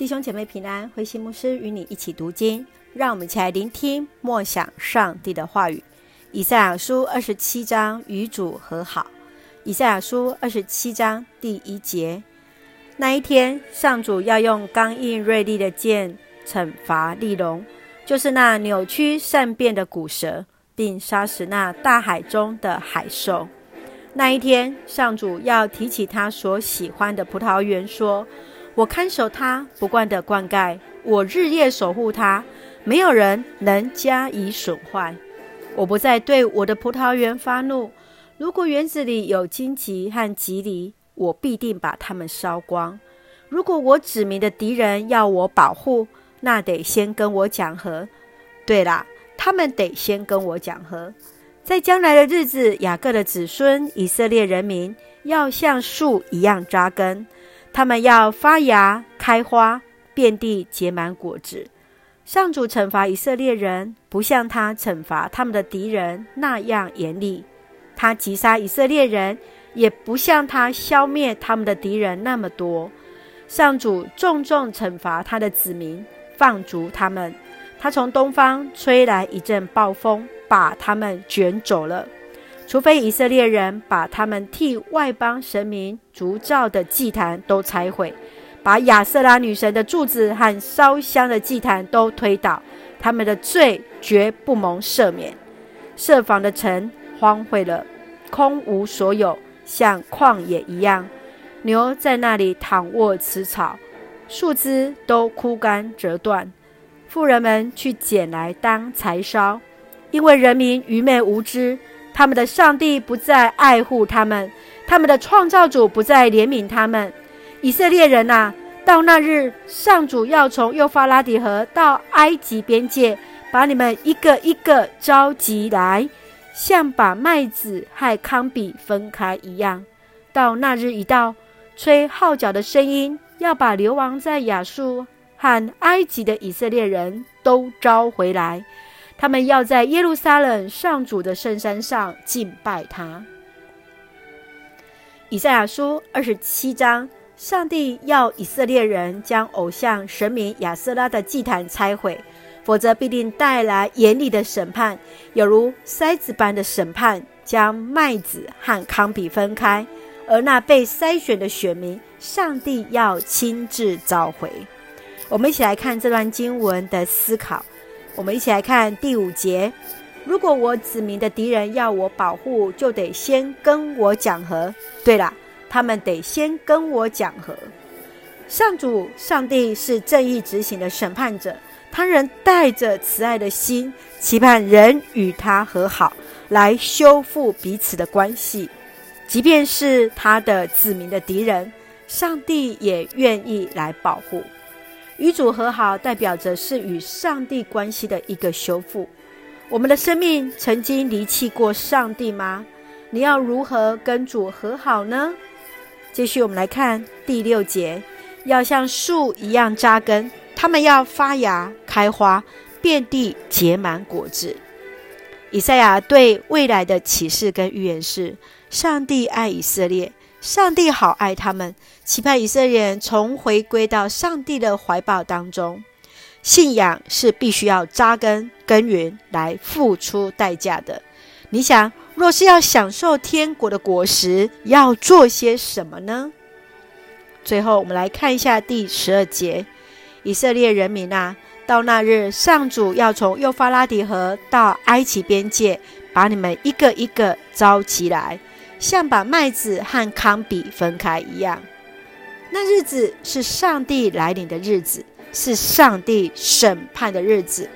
弟兄姐妹平安，慧馨牧师与你一起读经，让我们一起来聆听默想上帝的话语。以赛亚书二十七章与主和好。以赛亚书二十七章第一节：那一天，上主要用刚硬锐利的剑惩罚利龙，就是那扭曲善变的古蛇，并杀死那大海中的海兽。那一天，上主要提起他所喜欢的葡萄园，说。我看守它，不惯地灌溉；我日夜守护它，没有人能加以损坏。我不再对我的葡萄园发怒。如果园子里有荆棘和蒺藜，我必定把它们烧光。如果我指明的敌人要我保护，那得先跟我讲和。对啦，他们得先跟我讲和。在将来的日子，雅各的子孙以色列人民要像树一样扎根。他们要发芽、开花，遍地结满果子。上主惩罚以色列人，不像他惩罚他们的敌人那样严厉；他击杀以色列人，也不像他消灭他们的敌人那么多。上主重重惩罚他的子民，放逐他们。他从东方吹来一阵暴风，把他们卷走了。除非以色列人把他们替外邦神明筑造的祭坛都拆毁，把亚瑟拉女神的柱子和烧香的祭坛都推倒，他们的罪绝不蒙赦免。设防的城荒废了，空无所有，像旷野一样。牛在那里躺卧吃草，树枝都枯干折断。富人们去捡来当柴烧，因为人民愚昧无知。他们的上帝不再爱护他们，他们的创造主不再怜悯他们。以色列人啊，到那日，上主要从幼发拉底河到埃及边界，把你们一个一个召集来，像把麦子和糠秕分开一样。到那日一到，吹号角的声音要把流亡在亚述和埃及的以色列人都召回来。他们要在耶路撒冷上主的圣山上敬拜他。以赛亚书二十七章，上帝要以色列人将偶像神明亚舍拉的祭坛拆毁，否则必定带来严厉的审判，有如筛子般的审判，将麦子和糠秕分开。而那被筛选的选民，上帝要亲自召回。我们一起来看这段经文的思考。我们一起来看第五节：如果我子民的敌人要我保护，就得先跟我讲和。对了，他们得先跟我讲和。上主上帝是正义执行的审判者，他仍带着慈爱的心，期盼人与他和好，来修复彼此的关系。即便是他的子民的敌人，上帝也愿意来保护。与主和好，代表着是与上帝关系的一个修复。我们的生命曾经离弃过上帝吗？你要如何跟主和好呢？继续，我们来看第六节：要像树一样扎根，他们要发芽、开花，遍地结满果子。以赛亚对未来的启示跟预言是：上帝爱以色列。上帝好爱他们，期盼以色列人重回归到上帝的怀抱当中。信仰是必须要扎根耕耘来付出代价的。你想，若是要享受天国的果实，要做些什么呢？最后，我们来看一下第十二节：以色列人民啊，到那日，上主要从幼发拉底河到埃及边界，把你们一个一个召集来。像把麦子和糠秕分开一样，那日子是上帝来临的日子，是上帝审判的日子。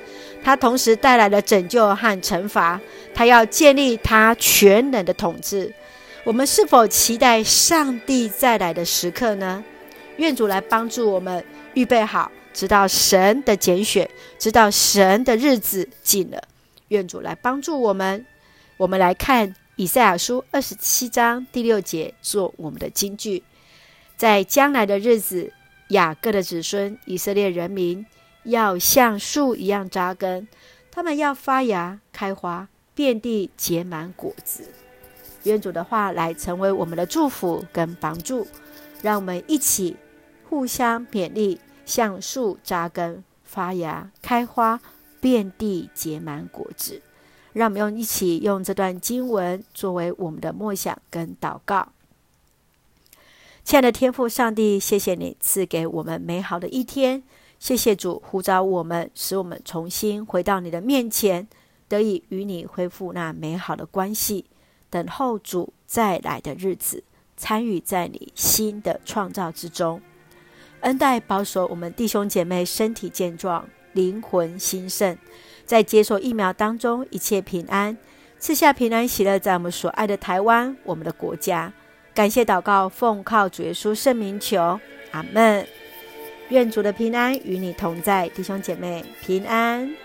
他同时带来了拯救和惩罚，他要建立他全能的统治。我们是否期待上帝再来的时刻呢？愿主来帮助我们预备好，直到神的拣选，直到神的日子近了。愿主来帮助我们。我们来看。以赛亚书二十七章第六节做我们的金句，在将来的日子，雅各的子孙以色列人民要像树一样扎根，他们要发芽开花，遍地结满果子。愿主的话来成为我们的祝福跟帮助，让我们一起互相勉励，像树扎根、发芽、开花，遍地结满果子。让我们用一起用这段经文作为我们的默想跟祷告。亲爱的天父上帝，谢谢你赐给我们美好的一天。谢谢主呼召我们，使我们重新回到你的面前，得以与你恢复那美好的关系，等候主再来的日子，参与在你新的创造之中。恩待保守我们弟兄姐妹身体健壮，灵魂兴盛，在接受疫苗当中一切平安，赐下平安喜乐，在我们所爱的台湾，我们的国家。感谢祷告，奉靠主耶稣圣名求，阿门。愿主的平安与你同在，弟兄姐妹平安。